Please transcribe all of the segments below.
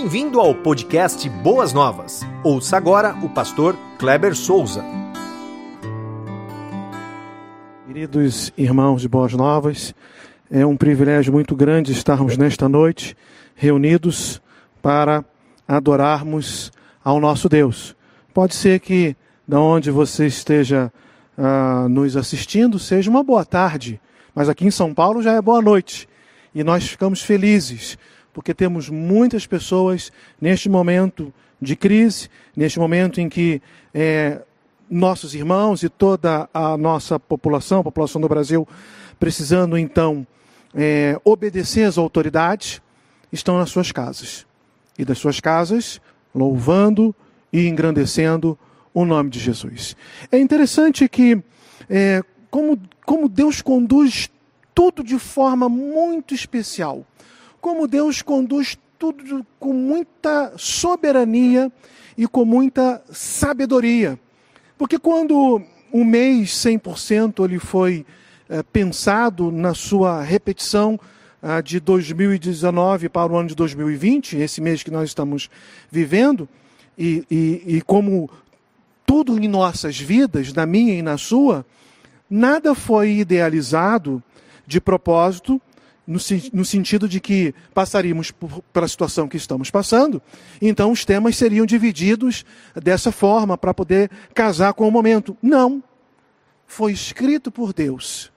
Bem-vindo ao podcast Boas Novas. Ouça agora o pastor Kleber Souza. Queridos irmãos de Boas Novas, é um privilégio muito grande estarmos nesta noite reunidos para adorarmos ao nosso Deus. Pode ser que, da onde você esteja uh, nos assistindo, seja uma boa tarde, mas aqui em São Paulo já é boa noite. E nós ficamos felizes, porque temos muitas pessoas neste momento de crise, neste momento em que é, nossos irmãos e toda a nossa população, a população do Brasil, precisando então é, obedecer às autoridades, estão nas suas casas. E das suas casas, louvando e engrandecendo o nome de Jesus. É interessante que, é, como, como Deus conduz tudo de forma muito especial, como Deus conduz tudo com muita soberania e com muita sabedoria. Porque quando o mês 100% ele foi é, pensado na sua repetição ah, de 2019 para o ano de 2020, esse mês que nós estamos vivendo, e, e, e como tudo em nossas vidas, na minha e na sua, nada foi idealizado de propósito, no, no sentido de que passaríamos por, pela situação que estamos passando, então os temas seriam divididos dessa forma para poder casar com o momento. Não. Foi escrito por Deus.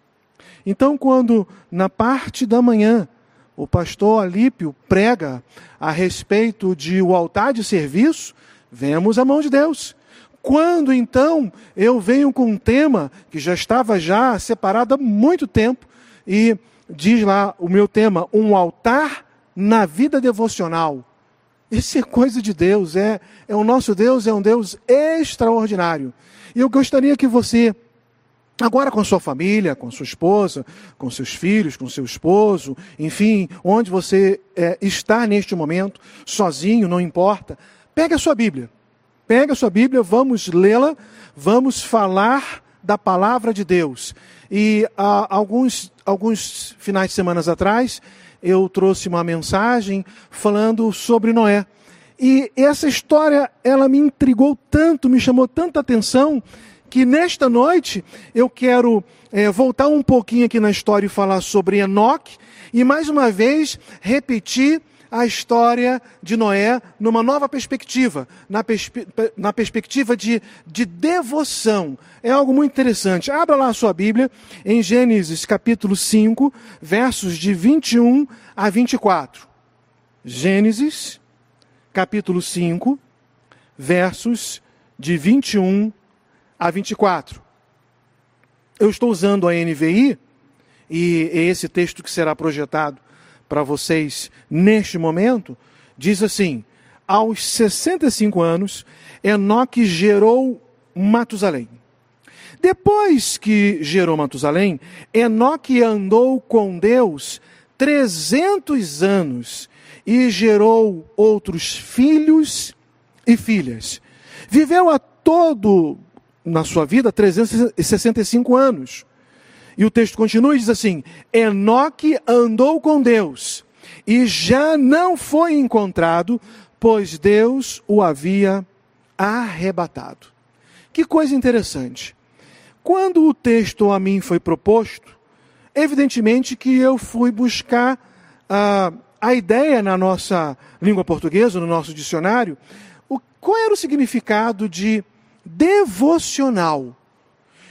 Então, quando na parte da manhã o pastor Alípio prega a respeito de o altar de serviço, vemos a mão de Deus. Quando então eu venho com um tema que já estava já separado há muito tempo e diz lá o meu tema, um altar na vida devocional. Isso é coisa de Deus, é, é o nosso Deus, é um Deus extraordinário. E eu gostaria que você, agora com sua família, com sua esposa, com seus filhos, com seu esposo, enfim, onde você é, está neste momento, sozinho, não importa, pegue a sua Bíblia Pega a sua Bíblia, vamos lê-la, vamos falar da palavra de Deus. E há alguns, alguns finais de semana atrás, eu trouxe uma mensagem falando sobre Noé. E essa história, ela me intrigou tanto, me chamou tanta atenção, que nesta noite eu quero é, voltar um pouquinho aqui na história e falar sobre Enoque, e mais uma vez repetir a história de Noé numa nova perspectiva, na, perspe na perspectiva de, de devoção. É algo muito interessante. Abra lá a sua Bíblia em Gênesis capítulo 5, versos de 21 a 24. Gênesis capítulo 5, versos de 21 a 24. Eu estou usando a NVI e é esse texto que será projetado para vocês neste momento, diz assim: aos 65 anos, Enoque gerou Matusalém. Depois que gerou Matusalém, Enoque andou com Deus 300 anos e gerou outros filhos e filhas. Viveu a todo na sua vida 365 anos. E o texto continua e diz assim: Enoque andou com Deus e já não foi encontrado, pois Deus o havia arrebatado. Que coisa interessante. Quando o texto a mim foi proposto, evidentemente que eu fui buscar ah, a ideia na nossa língua portuguesa, no nosso dicionário, o, qual era o significado de devocional.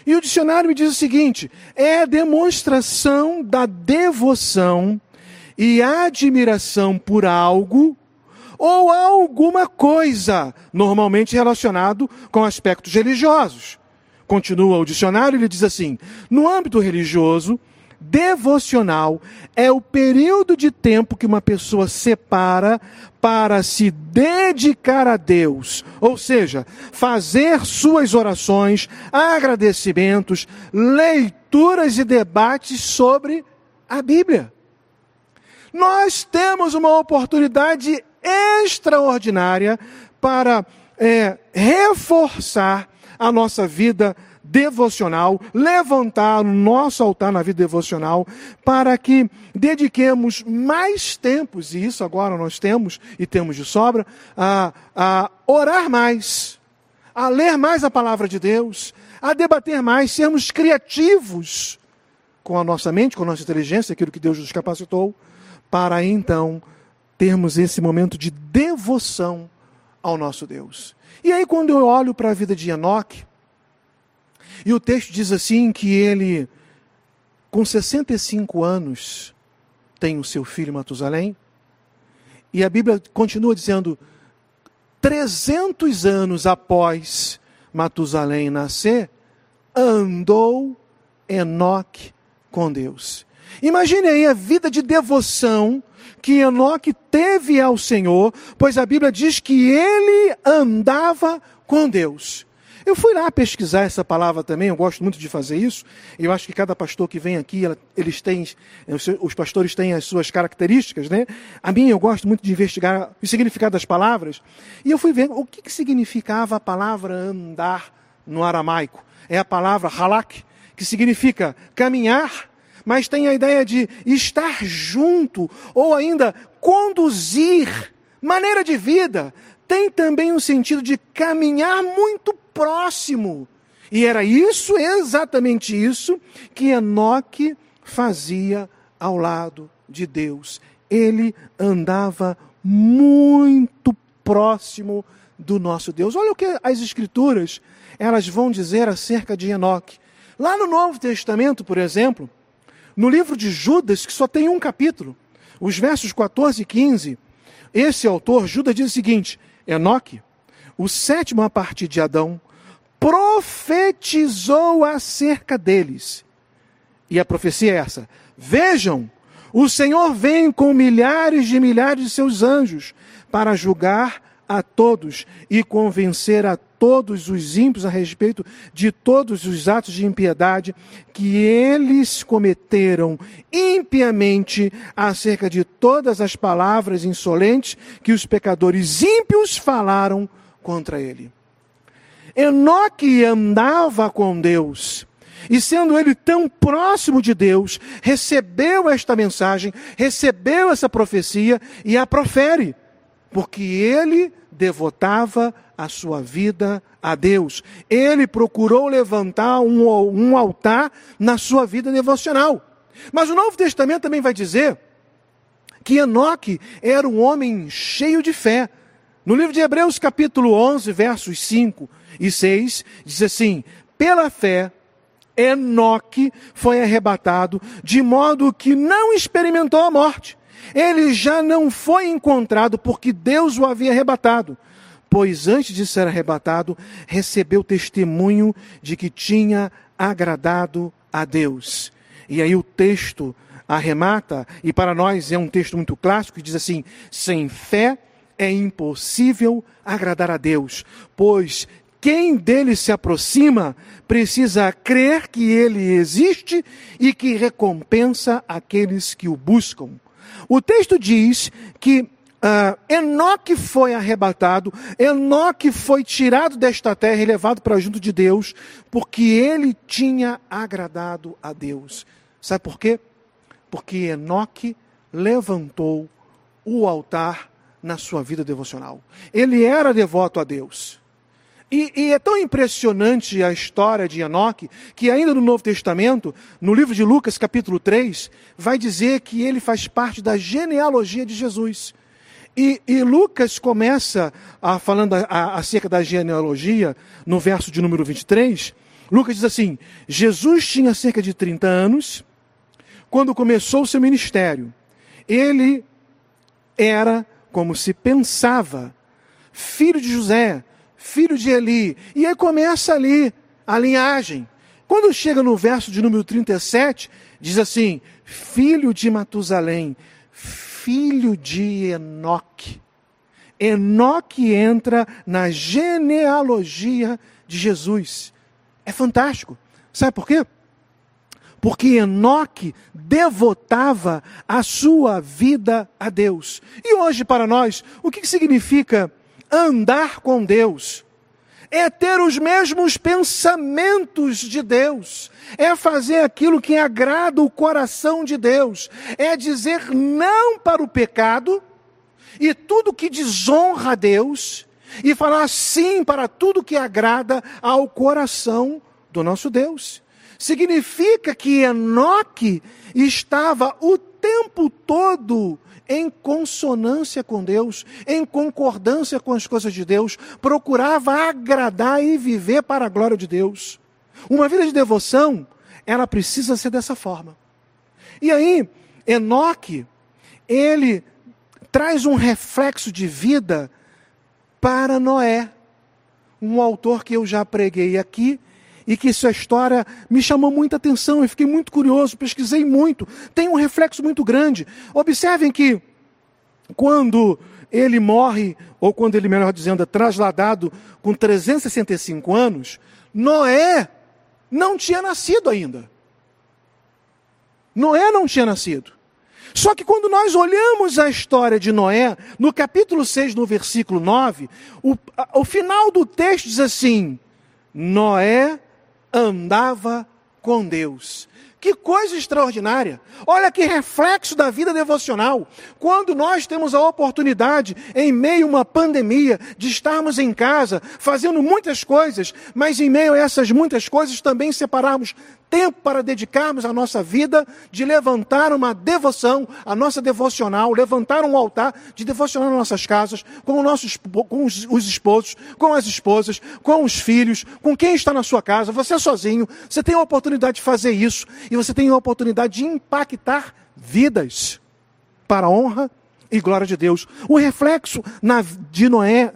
E o dicionário me diz o seguinte: é a demonstração da devoção e admiração por algo ou alguma coisa, normalmente relacionado com aspectos religiosos. Continua o dicionário, ele diz assim: no âmbito religioso, devocional é o período de tempo que uma pessoa separa para se dedicar a Deus, ou seja, fazer suas orações, agradecimentos, leituras e debates sobre a Bíblia. Nós temos uma oportunidade extraordinária para é, reforçar a nossa vida devocional, levantar o nosso altar na vida devocional, para que dediquemos mais tempos, e isso agora nós temos e temos de sobra, a, a orar mais, a ler mais a palavra de Deus, a debater mais, sermos criativos com a nossa mente, com a nossa inteligência, aquilo que Deus nos capacitou, para então termos esse momento de devoção ao nosso Deus. E aí, quando eu olho para a vida de Enoque, e o texto diz assim que ele, com 65 anos, tem o seu filho Matusalém, e a Bíblia continua dizendo, 300 anos após Matusalém nascer, andou Enoque com Deus. Imagine aí a vida de devoção que Enoque teve ao Senhor, pois a Bíblia diz que ele andava com Deus. Eu fui lá pesquisar essa palavra também, eu gosto muito de fazer isso. Eu acho que cada pastor que vem aqui, eles têm, os pastores têm as suas características, né? A mim, eu gosto muito de investigar o significado das palavras. E eu fui ver o que, que significava a palavra andar no aramaico. É a palavra halak, que significa caminhar mas tem a ideia de estar junto ou ainda conduzir, maneira de vida. Tem também o sentido de caminhar muito próximo. E era isso, exatamente isso, que Enoque fazia ao lado de Deus. Ele andava muito próximo do nosso Deus. Olha o que as escrituras elas vão dizer acerca de Enoque. Lá no Novo Testamento, por exemplo, no livro de Judas, que só tem um capítulo, os versos 14 e 15, esse autor, Judas, diz o seguinte: Enoque, o sétimo a partir de Adão, profetizou acerca deles. E a profecia é essa: Vejam, o Senhor vem com milhares de milhares de seus anjos para julgar a todos e convencer a todos os ímpios a respeito de todos os atos de impiedade que eles cometeram impiamente acerca de todas as palavras insolentes que os pecadores ímpios falaram contra ele. Enoque andava com Deus. E sendo ele tão próximo de Deus, recebeu esta mensagem, recebeu essa profecia e a profere, porque ele devotava a sua vida a Deus. Ele procurou levantar um, um altar na sua vida devocional. Mas o Novo Testamento também vai dizer que Enoque era um homem cheio de fé. No livro de Hebreus, capítulo 11, versos 5 e 6, diz assim: Pela fé, Enoque foi arrebatado, de modo que não experimentou a morte ele já não foi encontrado porque Deus o havia arrebatado, pois antes de ser arrebatado, recebeu testemunho de que tinha agradado a Deus. E aí o texto arremata, e para nós é um texto muito clássico, que diz assim: sem fé é impossível agradar a Deus, pois quem dele se aproxima precisa crer que ele existe e que recompensa aqueles que o buscam. O texto diz que uh, Enoque foi arrebatado, Enoque foi tirado desta terra e levado para junto de Deus, porque ele tinha agradado a Deus. Sabe por quê? Porque Enoque levantou o altar na sua vida devocional. Ele era devoto a Deus. E, e, é tão impressionante a história de Enoque, que ainda no Novo Testamento, no livro de Lucas, capítulo 3, vai dizer que ele faz parte da genealogia de Jesus. E, e Lucas começa a, falando acerca da genealogia, no verso de número 23. Lucas diz assim: Jesus tinha cerca de 30 anos quando começou o seu ministério. Ele era, como se pensava, filho de José filho de Eli. E aí começa ali a linhagem. Quando chega no verso de número 37, diz assim: filho de Matusalém, filho de Enoque. Enoque entra na genealogia de Jesus. É fantástico. Sabe por quê? Porque Enoque devotava a sua vida a Deus. E hoje, para nós, o que significa andar com Deus. é ter os mesmos pensamentos de Deus, é fazer aquilo que agrada o coração de Deus, é dizer não para o pecado e tudo que desonra a Deus, e falar sim para tudo que agrada ao coração do nosso Deus. Significa que Enoque estava o tempo todo em consonância com Deus, em concordância com as coisas de Deus, procurava agradar e viver para a glória de Deus. Uma vida de devoção, ela precisa ser dessa forma. E aí, Enoque, ele traz um reflexo de vida para Noé, um autor que eu já preguei aqui e que sua história me chamou muita atenção, eu fiquei muito curioso, pesquisei muito, tem um reflexo muito grande. Observem que quando ele morre, ou quando ele, melhor dizendo, é trasladado com 365 anos, Noé não tinha nascido ainda. Noé não tinha nascido. Só que quando nós olhamos a história de Noé, no capítulo 6, no versículo 9, o, o final do texto diz assim: Noé andava com Deus. Que coisa extraordinária! Olha que reflexo da vida devocional. Quando nós temos a oportunidade, em meio a uma pandemia, de estarmos em casa, fazendo muitas coisas, mas em meio a essas muitas coisas também separarmos tempo para dedicarmos a nossa vida de levantar uma devoção, a nossa devocional, levantar um altar de devocional nas nossas casas, com, nossos, com os, os esposos, com as esposas, com os filhos, com quem está na sua casa, você sozinho, você tem a oportunidade de fazer isso e você tem a oportunidade de impactar vidas para a honra e glória de Deus. O reflexo na, de Noé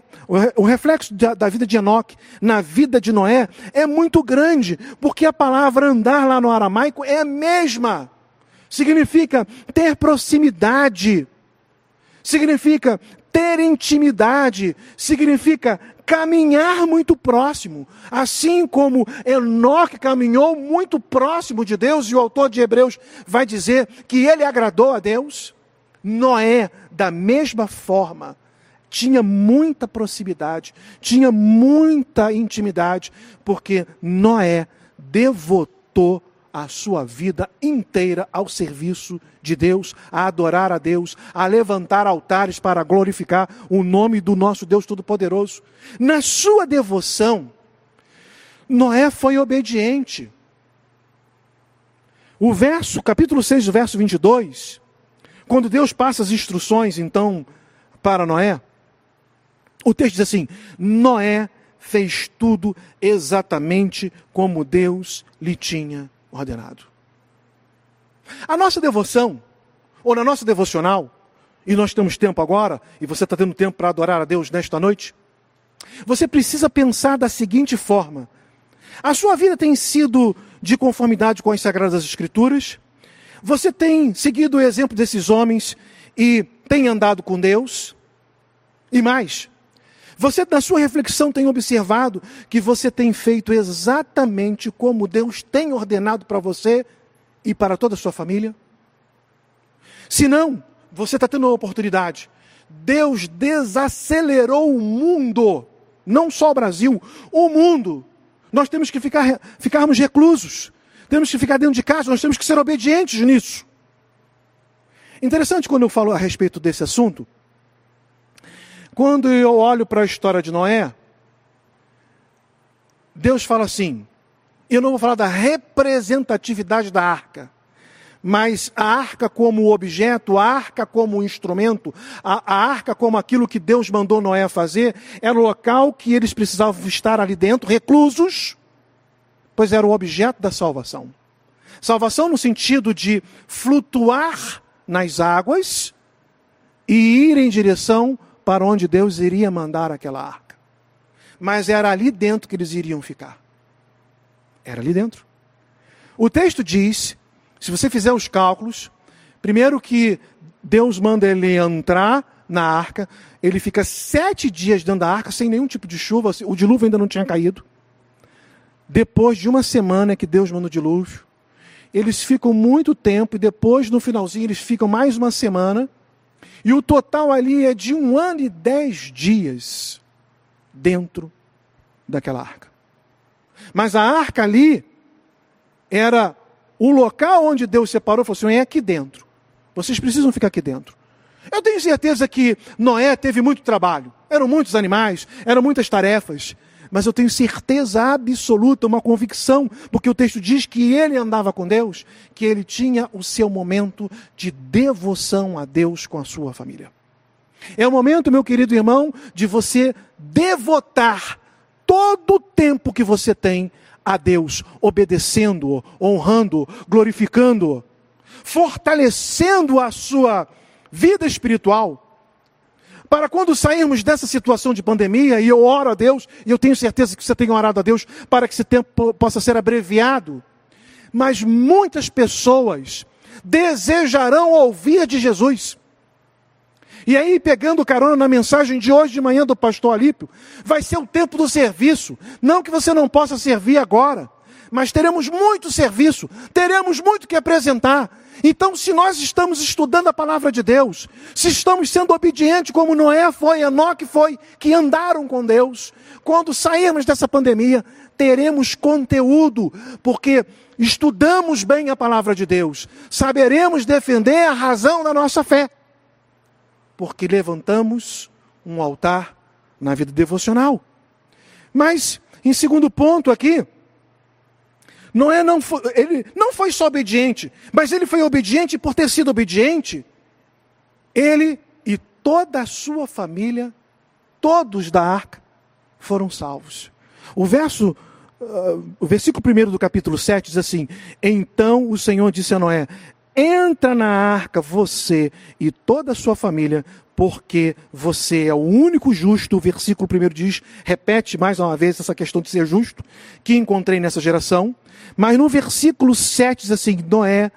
o reflexo da vida de Enoque na vida de Noé é muito grande, porque a palavra andar lá no aramaico é a mesma. Significa ter proximidade, significa ter intimidade, significa caminhar muito próximo. Assim como Enoque caminhou muito próximo de Deus, e o autor de Hebreus vai dizer que ele agradou a Deus, Noé, da mesma forma, tinha muita proximidade, tinha muita intimidade, porque Noé devotou a sua vida inteira ao serviço de Deus, a adorar a Deus, a levantar altares para glorificar o nome do nosso Deus Todo-Poderoso. Na sua devoção, Noé foi obediente. O verso, capítulo 6, verso 22, quando Deus passa as instruções, então, para Noé, o texto diz assim: Noé fez tudo exatamente como Deus lhe tinha ordenado. A nossa devoção, ou na nossa devocional, e nós temos tempo agora, e você está tendo tempo para adorar a Deus nesta noite, você precisa pensar da seguinte forma: a sua vida tem sido de conformidade com as Sagradas Escrituras? Você tem seguido o exemplo desses homens e tem andado com Deus? E mais, você, na sua reflexão, tem observado que você tem feito exatamente como Deus tem ordenado para você e para toda a sua família? Se não, você está tendo uma oportunidade. Deus desacelerou o mundo, não só o Brasil, o mundo. Nós temos que ficar, ficarmos reclusos, temos que ficar dentro de casa, nós temos que ser obedientes nisso. Interessante quando eu falo a respeito desse assunto, quando eu olho para a história de Noé, Deus fala assim: eu não vou falar da representatividade da arca, mas a arca como objeto, a arca como instrumento, a, a, arca como aquilo que Deus mandou Noé fazer, era o local que eles precisavam estar ali dentro, reclusos, pois era o objeto da salvação. Salvação no sentido de flutuar nas águas e ir em direção para onde Deus iria mandar aquela arca. Mas era ali dentro que eles iriam ficar. Era ali dentro. O texto diz, se você fizer os cálculos, primeiro que Deus manda ele entrar na arca, ele fica sete dias dentro da arca sem nenhum tipo de chuva, o dilúvio ainda não tinha caído. Depois de uma semana que Deus manda o dilúvio, eles ficam muito tempo e depois, no finalzinho, eles ficam mais uma semana e o total ali é de um ano e dez dias dentro daquela arca. Mas a arca ali era o local onde Deus separou falou assim: é aqui dentro. Vocês precisam ficar aqui dentro. Eu tenho certeza que Noé teve muito trabalho. Eram muitos animais, eram muitas tarefas. Mas eu tenho certeza absoluta, uma convicção, porque o texto diz que ele andava com Deus, que ele tinha o seu momento de devoção a Deus com a sua família. É o momento, meu querido irmão, de você devotar todo o tempo que você tem a Deus, obedecendo-o, honrando-o, glorificando-o, fortalecendo a sua vida espiritual. Para quando sairmos dessa situação de pandemia, e eu oro a Deus, e eu tenho certeza que você tem orado a Deus para que esse tempo possa ser abreviado, mas muitas pessoas desejarão ouvir de Jesus. E aí, pegando carona na mensagem de hoje de manhã do pastor Alípio, vai ser o tempo do serviço. Não que você não possa servir agora, mas teremos muito serviço, teremos muito que apresentar. Então, se nós estamos estudando a palavra de Deus, se estamos sendo obedientes como Noé foi, Enoque foi, que andaram com Deus, quando sairmos dessa pandemia, teremos conteúdo, porque estudamos bem a palavra de Deus, saberemos defender a razão da nossa fé porque levantamos um altar na vida devocional. Mas, em segundo ponto aqui, Noé não foi, ele não foi só obediente, mas ele foi obediente por ter sido obediente. Ele e toda a sua família, todos da arca, foram salvos. O verso, uh, o versículo 1 do capítulo 7 diz assim: Então o Senhor disse a Noé: entra na arca você e toda a sua família, porque você é o único justo. O versículo primeiro diz, repete mais uma vez essa questão de ser justo, que encontrei nessa geração. Mas no versículo 7 diz assim: Noé,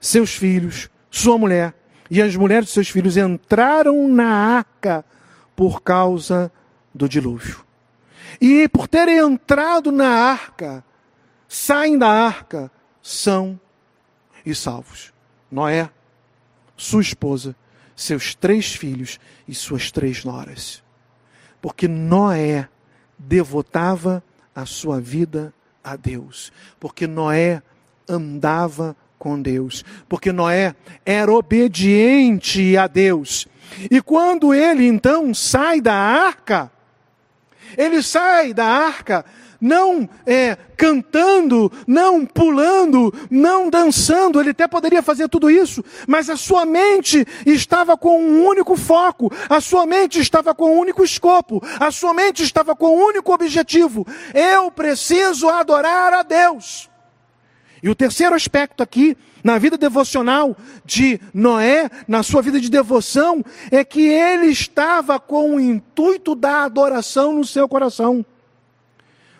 seus filhos, sua mulher e as mulheres de seus filhos entraram na arca por causa do dilúvio. E por terem entrado na arca, saem da arca, são e salvos. Noé, sua esposa, seus três filhos e suas três noras. Porque Noé devotava a sua vida a Deus. Porque Noé andava com Deus. Porque Noé era obediente a Deus. E quando ele então sai da arca, ele sai da arca não é, cantando, não pulando, não dançando, ele até poderia fazer tudo isso, mas a sua mente estava com um único foco, a sua mente estava com um único escopo, a sua mente estava com um único objetivo: eu preciso adorar a Deus. E o terceiro aspecto aqui, na vida devocional de Noé, na sua vida de devoção, é que ele estava com o intuito da adoração no seu coração.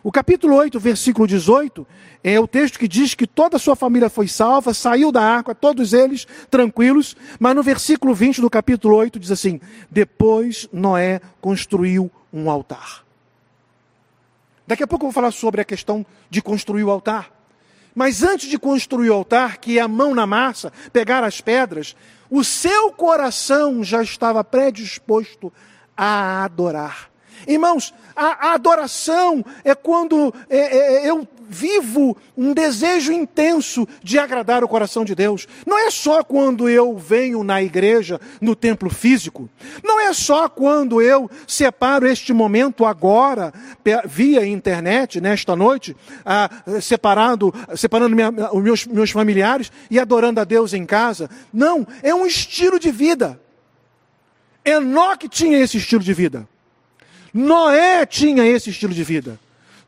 O capítulo 8, versículo 18, é o texto que diz que toda a sua família foi salva, saiu da arca, todos eles tranquilos, mas no versículo 20 do capítulo 8 diz assim: Depois Noé construiu um altar. Daqui a pouco eu vou falar sobre a questão de construir o altar. Mas antes de construir o altar, que é a mão na massa, pegar as pedras, o seu coração já estava predisposto a adorar. Irmãos, a, a adoração é quando é, é, é, eu vivo um desejo intenso de agradar o coração de Deus. Não é só quando eu venho na igreja, no templo físico. Não é só quando eu separo este momento agora, via internet, nesta noite, ah, separado, separando minha, meus, meus familiares e adorando a Deus em casa. Não, é um estilo de vida. Enoque tinha esse estilo de vida. Noé tinha esse estilo de vida.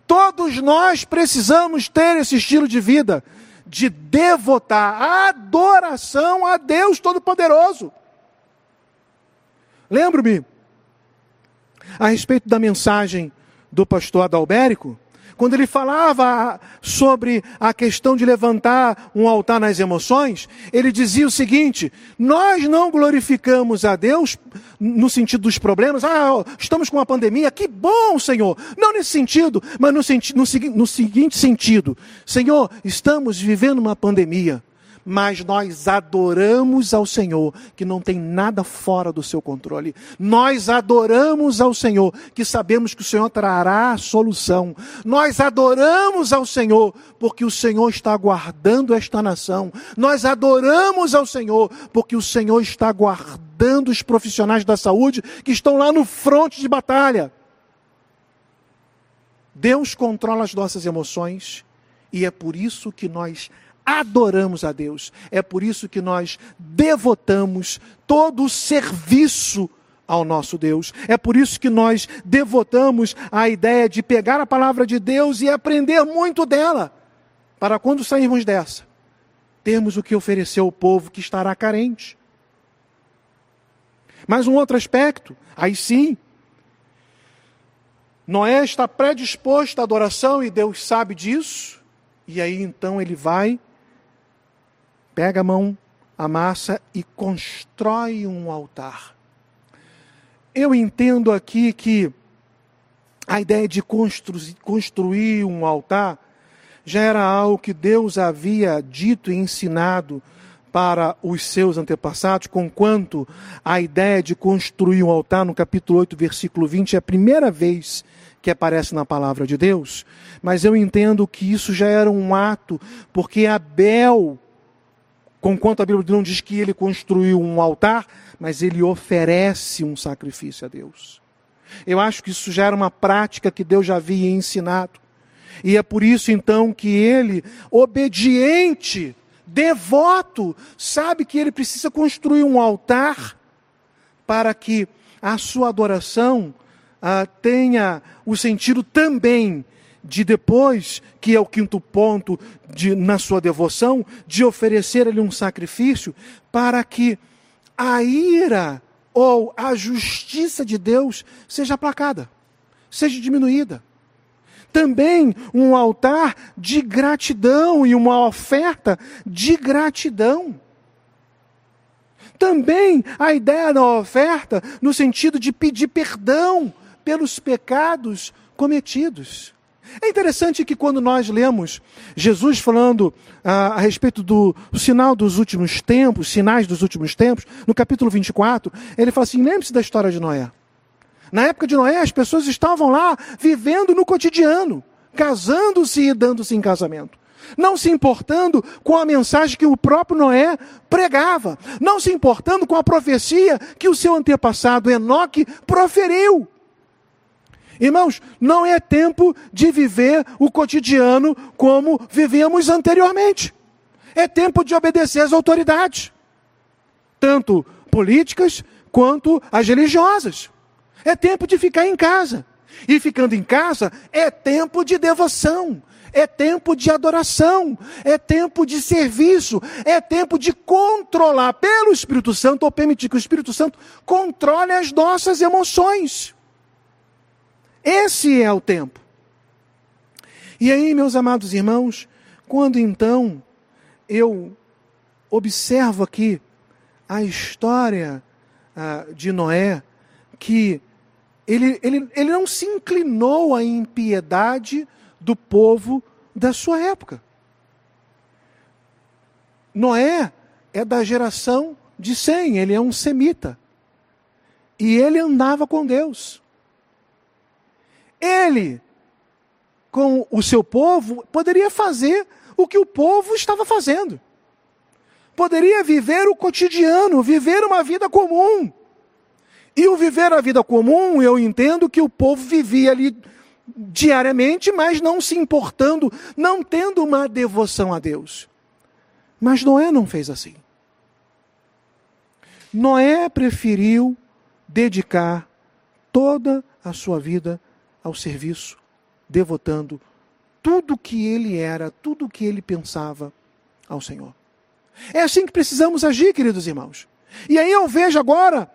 Todos nós precisamos ter esse estilo de vida, de devotar adoração a Deus Todo-Poderoso. Lembro-me a respeito da mensagem do pastor Adalbérico, quando ele falava sobre a questão de levantar um altar nas emoções, ele dizia o seguinte: nós não glorificamos a Deus no sentido dos problemas, ah, estamos com uma pandemia, que bom, Senhor. Não nesse sentido, mas no, senti no, no seguinte sentido: Senhor, estamos vivendo uma pandemia, mas nós adoramos ao Senhor, que não tem nada fora do seu controle. Nós adoramos ao Senhor, que sabemos que o Senhor trará a solução. Nós adoramos ao Senhor, porque o Senhor está guardando esta nação. Nós adoramos ao Senhor, porque o Senhor está guardando os profissionais da saúde que estão lá no fronte de batalha. Deus controla as nossas emoções e é por isso que nós adoramos a Deus. É por isso que nós devotamos todo o serviço ao nosso Deus. É por isso que nós devotamos a ideia de pegar a palavra de Deus e aprender muito dela, para quando sairmos dessa, termos o que oferecer ao povo que estará carente. Mas um outro aspecto, aí sim, Noé está predisposto à adoração e Deus sabe disso, e aí então ele vai pega a mão, amassa e constrói um altar. Eu entendo aqui que a ideia de constru construir um altar já era algo que Deus havia dito e ensinado para os seus antepassados, conquanto a ideia de construir um altar, no capítulo 8, versículo 20, é a primeira vez que aparece na palavra de Deus, mas eu entendo que isso já era um ato, porque Abel Conquanto a Bíblia não diz que ele construiu um altar, mas ele oferece um sacrifício a Deus. Eu acho que isso já era uma prática que Deus já havia ensinado. E é por isso então que ele, obediente, devoto, sabe que ele precisa construir um altar para que a sua adoração ah, tenha o sentido também de depois, que é o quinto ponto de, na sua devoção, de oferecer-lhe um sacrifício, para que a ira ou a justiça de Deus seja aplacada, seja diminuída. Também um altar de gratidão e uma oferta de gratidão. Também a ideia da oferta no sentido de pedir perdão pelos pecados cometidos. É interessante que quando nós lemos Jesus falando ah, a respeito do, sinal dos últimos tempos, sinais dos últimos tempos, no capítulo 24, ele fala assim: lembre-se da história de Noé. Na época de Noé, as pessoas estavam lá vivendo no cotidiano, casando-se e dando-se em casamento. Não se importando com a mensagem que o próprio Noé pregava, não se importando com a profecia que o seu antepassado Enoque proferiu. Irmãos, não é tempo de viver o cotidiano como vivíamos anteriormente. É tempo de obedecer às autoridades, tanto políticas quanto as religiosas. É tempo de ficar em casa. E ficando em casa é tempo de devoção, é tempo de adoração, é tempo de serviço, é tempo de controlar pelo Espírito Santo, ou permitir que o Espírito Santo controle as nossas emoções. Esse é o tempo. E aí, meus amados irmãos, quando então eu observo aqui a história ah, de Noé, que ele, ele, ele não se inclinou à impiedade do povo da sua época. Noé é da geração de Sem, ele é um semita. E ele andava com Deus. Ele, com o seu povo, poderia fazer o que o povo estava fazendo. Poderia viver o cotidiano, viver uma vida comum. E o viver a vida comum, eu entendo que o povo vivia ali diariamente, mas não se importando, não tendo uma devoção a Deus. Mas Noé não fez assim. Noé preferiu dedicar toda a sua vida ao serviço, devotando tudo que ele era, tudo que ele pensava ao Senhor. É assim que precisamos agir, queridos irmãos. E aí eu vejo agora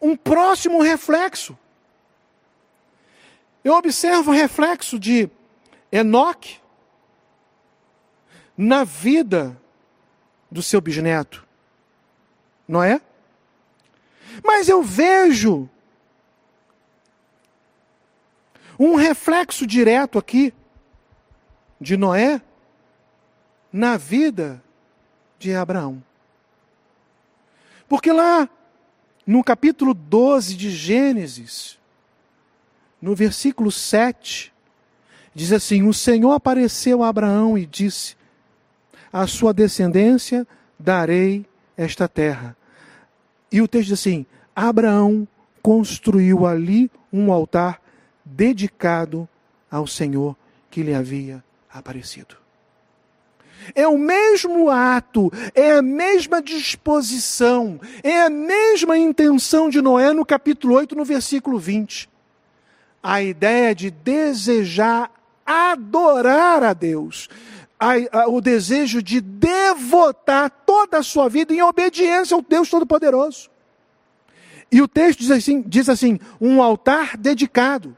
um próximo reflexo. Eu observo o reflexo de Enoque na vida do seu bisneto, não é? Mas eu vejo um reflexo direto aqui de Noé na vida de Abraão. Porque lá no capítulo 12 de Gênesis, no versículo 7, diz assim: O Senhor apareceu a Abraão e disse: A sua descendência darei esta terra. E o texto diz assim: Abraão construiu ali um altar dedicado ao Senhor que lhe havia aparecido. É o mesmo ato, é a mesma disposição, é a mesma intenção de Noé no capítulo 8, no versículo 20. A ideia de desejar adorar a Deus, a, a, o desejo de devotar toda a sua vida em obediência ao Deus Todo-Poderoso. E o texto diz assim, diz assim: um altar dedicado.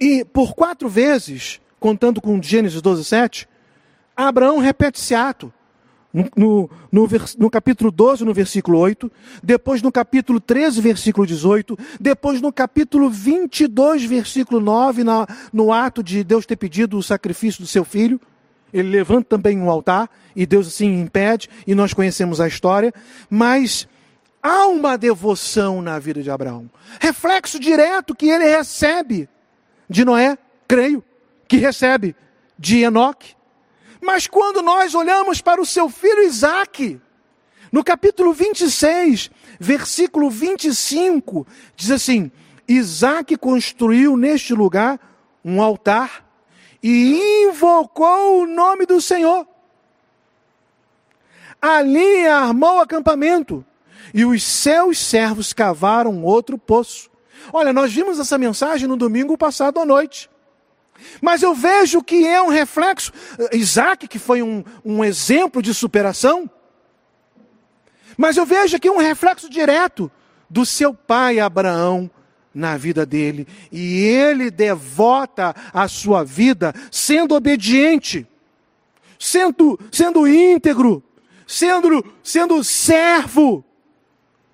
E por quatro vezes, contando com Gênesis 12, 7, Abraão repete esse ato. No, no, no, no, capítulo 12, no versículo 8, depois no capítulo 13, versículo 18, depois no capítulo 22, versículo 9, na, no ato de Deus ter pedido o sacrifício do seu filho, ele levanta também um altar, e Deus assim impede, e nós conhecemos a história, mas há uma devoção na vida de Abraão, reflexo direto que ele recebe de Noé, creio, que recebe de Enoque, mas quando nós olhamos para o seu filho Isaque, no capítulo 26, versículo 25, diz assim: Isaque construiu neste lugar um altar e invocou o nome do Senhor. Ali armou acampamento e os seus servos cavaram outro poço. Olha, nós vimos essa mensagem no domingo passado à noite. Mas eu vejo que é um reflexo. Isaac, que foi um, um exemplo de superação. Mas eu vejo aqui um reflexo direto do seu pai Abraão na vida dele. E ele devota a sua vida sendo obediente, sendo, sendo íntegro, sendo, sendo servo,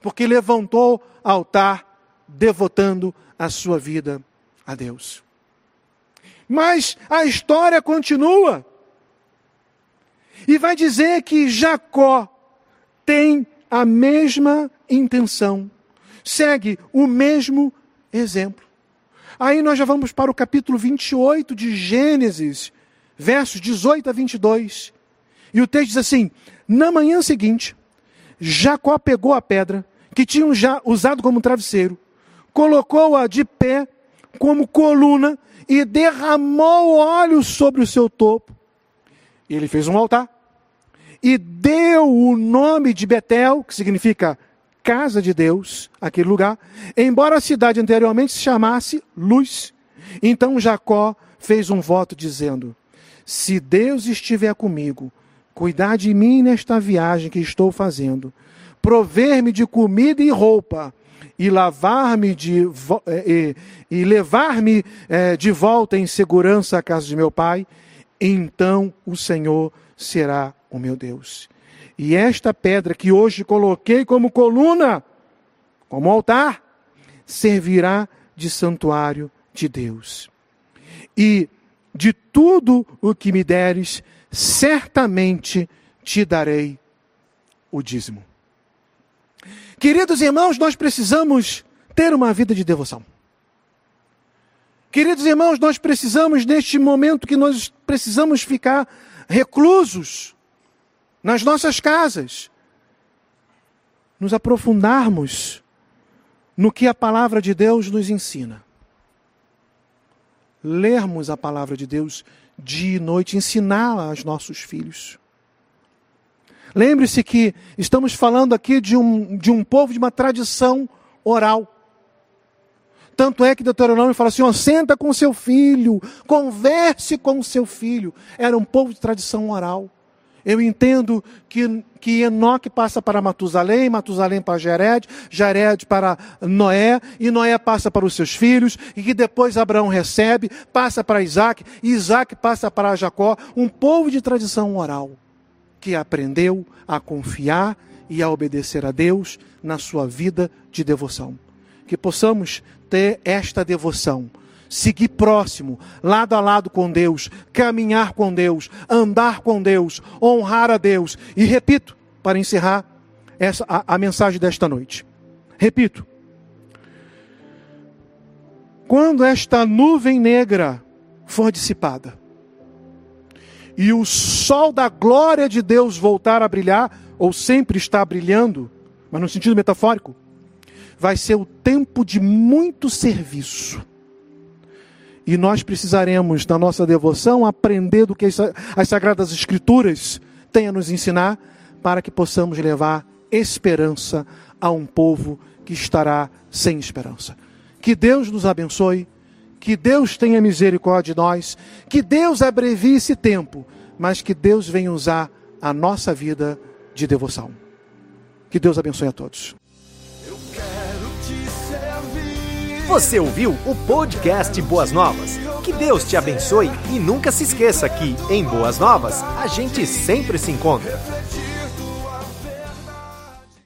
porque levantou altar devotando a sua vida a Deus. Mas a história continua. E vai dizer que Jacó tem a mesma intenção, segue o mesmo exemplo. Aí nós já vamos para o capítulo 28 de Gênesis, versos 18 a 22. E o texto diz assim: Na manhã seguinte, Jacó pegou a pedra que tinham já usado como travesseiro, colocou-a de pé como coluna e derramou óleo sobre o seu topo. Ele fez um altar e deu o nome de Betel, que significa casa de Deus, aquele lugar, embora a cidade anteriormente se chamasse Luz. Então Jacó fez um voto dizendo: Se Deus estiver comigo, cuidar de mim nesta viagem que estou fazendo, prover-me de comida e roupa, e lavar-me de é, e, e levar-me é, de volta em segurança à casa de meu pai, então o Senhor será o meu Deus. E esta pedra que hoje coloquei como coluna, como altar, servirá de santuário de Deus. E de tudo o que me deres, certamente te darei o dízimo. Queridos irmãos, nós precisamos ter uma vida de devoção. Queridos irmãos, nós precisamos, neste momento que nós precisamos ficar reclusos nas nossas casas, nos aprofundarmos no que a palavra de Deus nos ensina. Lermos a palavra de Deus dia e noite, ensiná-la aos nossos filhos. Lembre-se que estamos falando aqui de um, de um povo de uma tradição oral. Tanto é que Deuteronômio fala assim: ó, senta com seu filho, converse com seu filho. Era um povo de tradição oral. Eu entendo que, que Enoque passa para Matusalém, Matusalém para Jared, Jared para Noé, e Noé passa para os seus filhos, e que depois Abraão recebe, passa para Isaac, e Isaac passa para Jacó, um povo de tradição oral que aprendeu a confiar e a obedecer a Deus na sua vida de devoção. Que possamos ter esta devoção, seguir próximo, lado a lado com Deus, caminhar com Deus, andar com Deus, honrar a Deus. E repito, para encerrar essa, a, a mensagem desta noite. Repito. Quando esta nuvem negra for dissipada e o sol da glória de Deus voltar a brilhar, ou sempre está brilhando, mas no sentido metafórico, vai ser o tempo de muito serviço. E nós precisaremos, na nossa devoção, aprender do que as Sagradas Escrituras têm a nos ensinar, para que possamos levar esperança a um povo que estará sem esperança. Que Deus nos abençoe, que Deus tenha misericórdia de nós, que Deus abrevie esse tempo, mas que Deus venha usar a nossa vida de devoção. Que Deus abençoe a todos. Você ouviu o podcast Boas Novas? Que Deus te abençoe e nunca se esqueça que, em Boas Novas, a gente sempre se encontra.